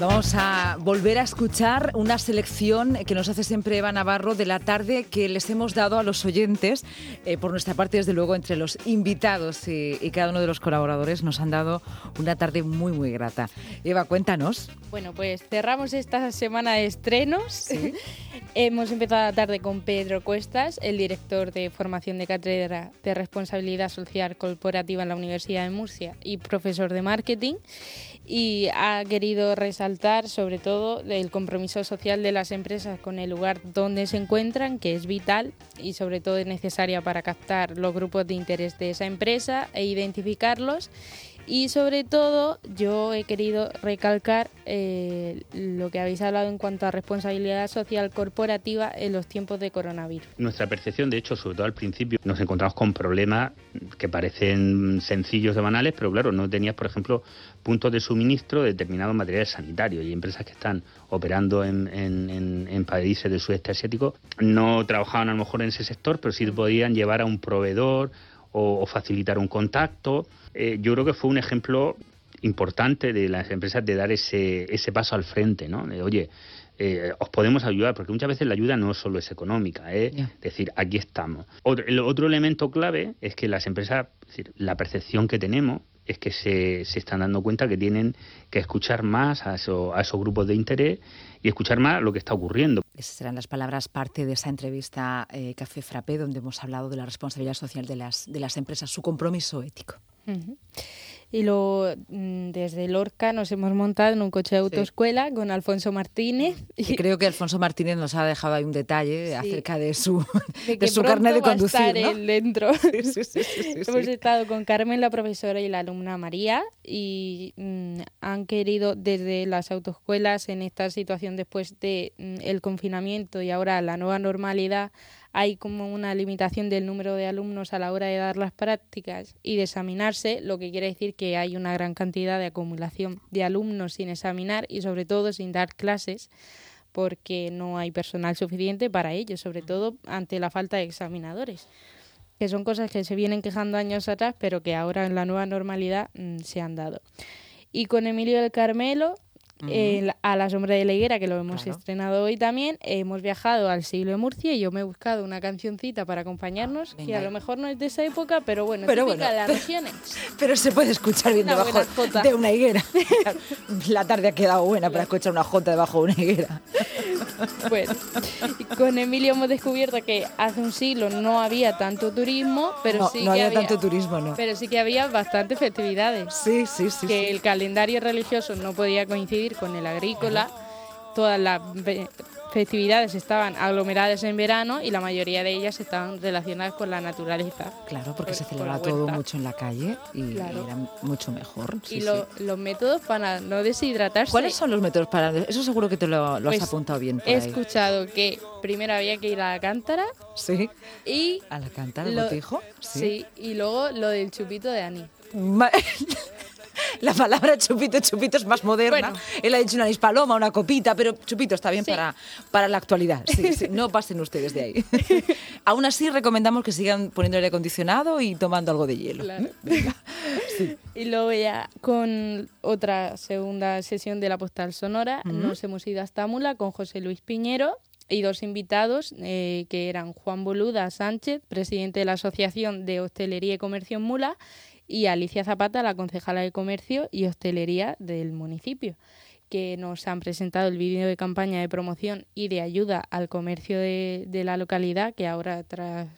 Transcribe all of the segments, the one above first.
Vamos a volver a escuchar una selección que nos hace siempre Eva Navarro de la tarde que les hemos dado a los oyentes. Eh, por nuestra parte, desde luego, entre los invitados y, cada uno de los colaboradores nos han dado una tarde muy, muy grata. Eva, cuéntanos. Bueno, pues cerramos esta semana de estrenos. hemos empezado la tarde con Pedro Cuestas, el director de formación de cátedra de responsabilidad social corporativa en la Universidad de Murcia y profesor de marketing y ha querido resaltar sobre todo el compromiso social de las empresas con el lugar donde se encuentran, que es vital y sobre todo es necesaria para captar los grupos de interés de esa empresa e identificarlos y sobre todo yo he querido recalcar eh, lo que habéis hablado en cuanto a responsabilidad social corporativa en los tiempos de coronavirus. Nuestra percepción, de hecho, sobre todo al principio, nos encontramos con problemas que parecen sencillos de banales, pero claro, no tenías, por ejemplo, puntos de suministro de determinados materiales sanitarios y empresas que están operando en, en países del sudeste asiático no trabajaban a lo mejor en ese sector, pero sí podían llevar a un proveedor o, facilitar un contacto. Eh, yo creo que fue un ejemplo importante de las empresas de dar ese, ese paso al frente, ¿no? De, oye, eh, os podemos ayudar, porque muchas veces la ayuda no solo es económica, es ¿eh? decir, aquí estamos. Otro, el otro elemento clave es que las empresas, decir, la percepción que tenemos es que se, se, están dando cuenta que tienen que escuchar más a, eso, a esos grupos de interés y escuchar más lo que está ocurriendo. Esas serán las palabras parte de esa entrevista eh, Café Frappé, donde hemos hablado de la responsabilidad social de las, de las empresas, su compromiso ético. Y luego mm, desde Lorca nos hemos montado en un coche de autoescuela con Alfonso Martínez. Y creo que Alfonso Martínez nos ha dejado ahí un detalle acerca de su, de, su carnet de conducir. Va a estar él dentro. hemos estado con Carmen, la profesora, y la alumna María, y mm, han querido desde las autoescuelas en esta situación después del de, mm, el confinamiento y ahora la nueva normalidad hay como una limitación del número de alumnos a la hora de dar las prácticas y de examinarse, lo que quiere decir que hay una gran cantidad de acumulación de alumnos sin examinar y sobre todo sin dar clases porque no hay personal suficiente para ello, sobre todo ante la falta de examinadores que son cosas que se vienen quejando años atrás, pero que ahora en la nueva normalidad mm, se han dado. Y con Emilio del Carmelo a la sombra de la higuera, que lo hemos estrenado hoy también. Hemos viajado al siglo de Murcia y yo me he buscado una cancioncita para acompañarnos, que a lo mejor no es de esa época, pero bueno, pero bueno, de las regiones. Pero se puede escuchar bien debajo de una higuera. la tarde ha quedado buena para escuchar una jota debajo de una higuera. Bueno, con Emilio hemos descubierto que hace un siglo no había tanto turismo, pero sí no que había, tanto turismo, no. Pero sí que había bastantes festividades. Sí, sí, sí. Que el calendario religioso no podía coincidir con el agrícola. Todas las festividades estaban aglomeradas en verano y la mayoría de ellas estaban relacionadas con la naturaleza. Claro, porque se celebraba todo mucho en la calle y era mucho mejor. y los métodos para no deshidratarse. ¿Cuáles son los métodos para.? Eso seguro que te lo, has pues apuntado bien. he escuchado que primero había que ir a la cántara. Sí. Y. ¿A la cántara, lo, botijo? Sí. Y luego lo del chupito de Ani. la palabra chupito, chupito es más moderna. Él ha dicho una paloma, una copita, pero chupito está bien para, para la actualidad. no pasen ustedes de ahí. Aún así, recomendamos que sigan poniendo aire acondicionado y tomando algo de hielo. Y luego ya con otra segunda sesión de la postal sonora, nos hemos ido hasta Mula con José Luis Piñero y dos invitados eh, que eran Juan Boluda Sánchez, presidente de la Asociación de Hostelería y Comercio en Mula, y Alicia Zapata, la concejala de Comercio y Hostelería del municipio, que nos han presentado el vídeo de campaña de promoción y de ayuda al comercio de, la localidad, que ahora tras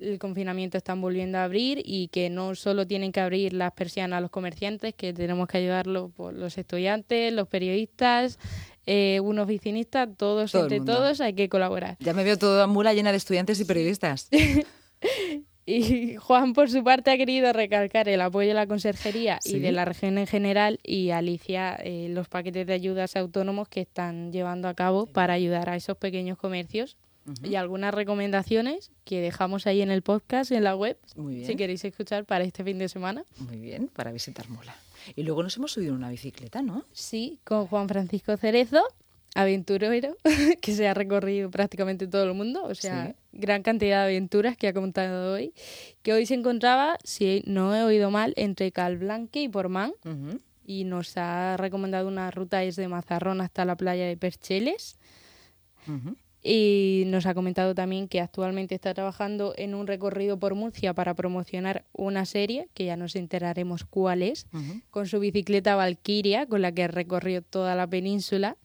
el confinamiento están volviendo a abrir y que no solo tienen que abrir las persianas a los comerciantes, que tenemos que ayudarlos por los estudiantes, los periodistas, eh, un oficinista, todos, entre todos, hay que colaborar. Ya me veo toda mula llena de estudiantes y periodistas. Y Juan, por su parte, ha querido recalcar el apoyo de la conserjería y de la región en general y Alicia eh, los paquetes de ayudas autónomos que están llevando a cabo para ayudar a esos pequeños comercios. Y algunas recomendaciones que dejamos ahí en el podcast, en la web, si queréis escuchar para este fin de semana. Muy bien, para visitar Mola. Y luego nos hemos subido en una bicicleta, ¿no? Sí, con Juan Francisco Cerezo, aventurero, que se ha recorrido prácticamente todo el mundo. O sea, gran cantidad de aventuras que ha contado hoy, que hoy se encontraba, si no he oído mal, entre Calblanque y Portmán. Y nos ha recomendado una ruta desde Mazarrón hasta la playa de Percheles. Y nos ha comentado también que actualmente está trabajando en un recorrido por Murcia para promocionar una serie, que ya nos enteraremos cuál es, con su bicicleta Valkyria, con la que recorrió toda la península.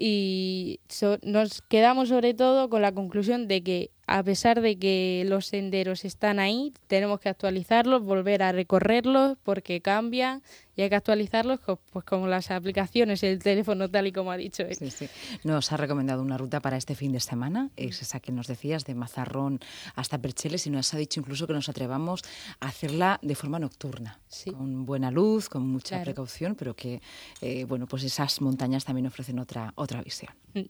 Y nos quedamos sobre todo con la conclusión de que a pesar de que los senderos están ahí, tenemos que actualizarlos, volver a recorrerlos porque cambian y hay que actualizarlos pues como las aplicaciones, el teléfono tal y como ha dicho él. Sí, sí. Nos ha recomendado una ruta para este fin de semana, es esa que nos decías de Mazarrón hasta Percheles y nos ha dicho incluso que nos atrevamos a hacerla de forma nocturna, con buena luz, con mucha precaución, pero que eh, bueno, pues esas montañas también ofrecen otra, otra visión. Mm.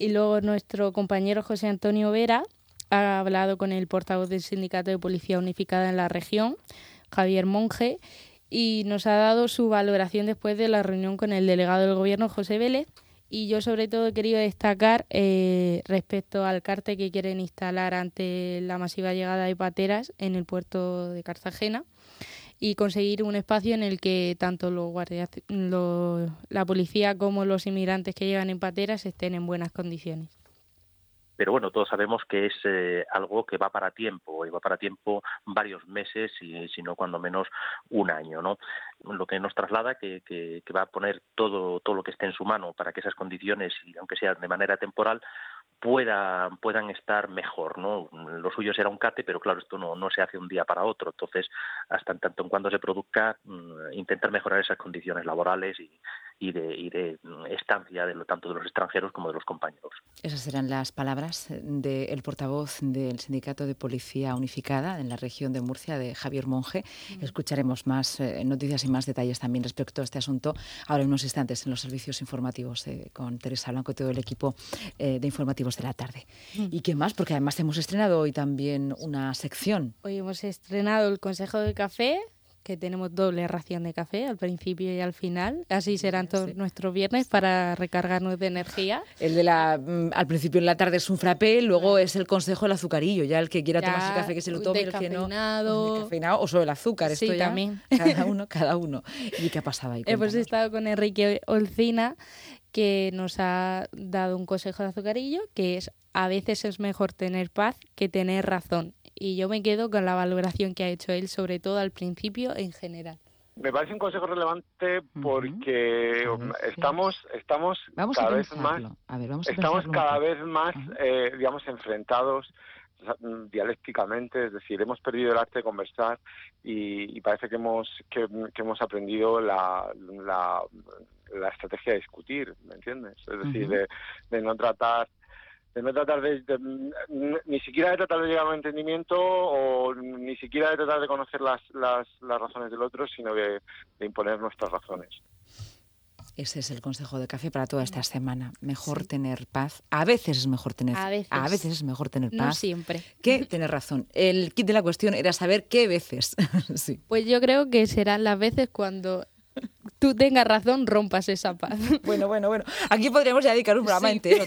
Y luego nuestro compañero José Antonio Vera ha hablado con el portavoz del Sindicato de Policía Unificada en la región, Javier Monge, y nos ha dado su valoración después de la reunión con el delegado del Gobierno, José Vélez. Y yo sobre todo he querido destacar eh, respecto al cártel que quieren instalar ante la masiva llegada de pateras en el puerto de Cartagena y conseguir un espacio en el que tanto los guardias, la policía como los inmigrantes que llegan en pateras estén en buenas condiciones pero bueno, todos sabemos que es eh, algo que va para tiempo, y va para tiempo varios meses, y, si no cuando menos un año, ¿no? Lo que nos traslada que, que, que va a poner todo, todo lo que esté en su mano para que esas condiciones, y aunque sea de manera temporal, pueda, puedan estar mejor, ¿no? Lo suyo será un CATE, pero claro, esto no, no se hace un día para otro. Entonces, hasta en tanto en cuando se produzca, mm, intentar mejorar esas condiciones laborales y, y de, y de estancia de lo, tanto de los extranjeros como de los compañeros. Esas serán las palabras del portavoz del Sindicato de Policía Unificada en la región de Murcia, de Javier Monge. Escucharemos más eh, noticias y más detalles también respecto a este asunto ahora en unos instantes en los servicios informativos eh, con Teresa Blanco y todo el equipo eh, de informativos de la tarde. Mm. ¿Y qué más? Porque además hemos estrenado hoy también una sección. Hoy hemos estrenado el Consejo de Café, que tenemos doble ración de café al principio y al final. Así serán todos nuestros viernes para recargarnos de energía. El de la mm, al principio en la tarde es un frappé, luego es el consejo del azucarillo. Ya el que quiera tomar tomarse café que se lo tome, el que no. o sobre el azúcar. Esto sí, también. Cada uno, cada uno. ¿Y qué ha pasado ahí? Hemos estado con Enrique Olcina que nos ha dado un consejo de azucarillo, que es a veces es mejor tener paz que tener razón. Y yo me quedo con la valoración que ha hecho él, sobre todo al principio en general. Me parece un consejo relevante porque estamos estamos cada vez más estamos cada vez más eh, digamos enfrentados dialécticamente, es decir, hemos perdido el arte de conversar y, parece que hemos que, hemos aprendido la, la, la, estrategia de discutir, ¿me entiendes? Es decir, de, de no tratar de no tratar de, ni siquiera de tratar de llegar a un entendimiento o ni siquiera de tratar de conocer las, las, las razones del otro, sino de, de imponer nuestras razones. Ese es el consejo de café para toda esta semana. Mejor tener paz. A veces es mejor tener a veces, a veces es mejor tener paz. No siempre. Que tener razón. El kit de la cuestión era saber qué veces. sí. Pues yo creo que serán las veces cuando tú tengas razón, rompas esa paz. Bueno, bueno, bueno. Aquí podríamos ya dedicar un programa entero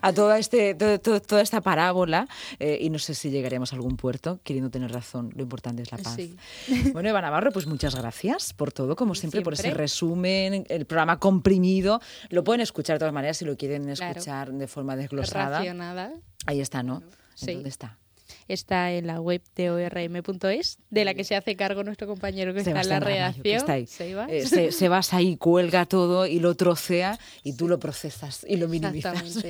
a toda, este, toda esta parábola eh, y no sé si llegaremos a algún puerto queriendo tener razón. Lo importante es la paz. Bueno, Eva Navarro, pues muchas gracias por todo, como siempre, por ese resumen, el programa comprimido. Lo pueden escuchar de todas maneras si lo quieren escuchar de forma desglosada. Ahí está, ¿no? ¿Dónde está? Está en la web de orm.es, de la que se hace cargo nuestro compañero que está en la redacción. Eh, se vas ahí, cuelga todo y lo trocea y tú lo procesas y lo minimizas.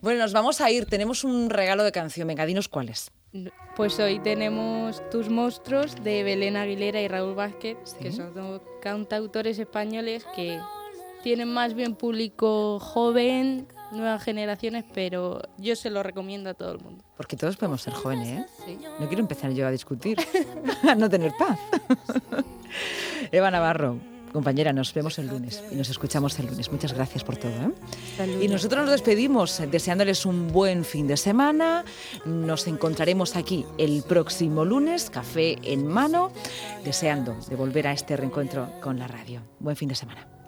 Bueno, nos vamos a ir. Tenemos un regalo de canción. Venga, dinos cuáles. Pues hoy tenemos Tus monstruos de Belén Aguilera y Raúl Vázquez, que son dos cantautores españoles que tienen más bien público joven, nuevas generaciones, pero yo se lo recomiendo a todo el mundo. Porque todos podemos ser jóvenes, ¿eh? No quiero empezar yo a discutir, a no tener paz. Eva Navarro, compañera, nos vemos el lunes y nos escuchamos el lunes. Muchas gracias por todo. ¿eh? Y nosotros nos despedimos deseándoles un buen fin de semana. Nos encontraremos aquí el próximo lunes, café en mano, deseando de volver a este reencuentro con la radio. Buen fin de semana.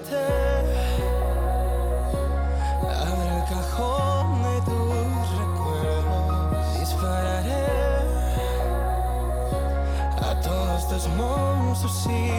Desnúdate. Abre el cajón de tus recuerdos. Dispararé a todos tus monstruos.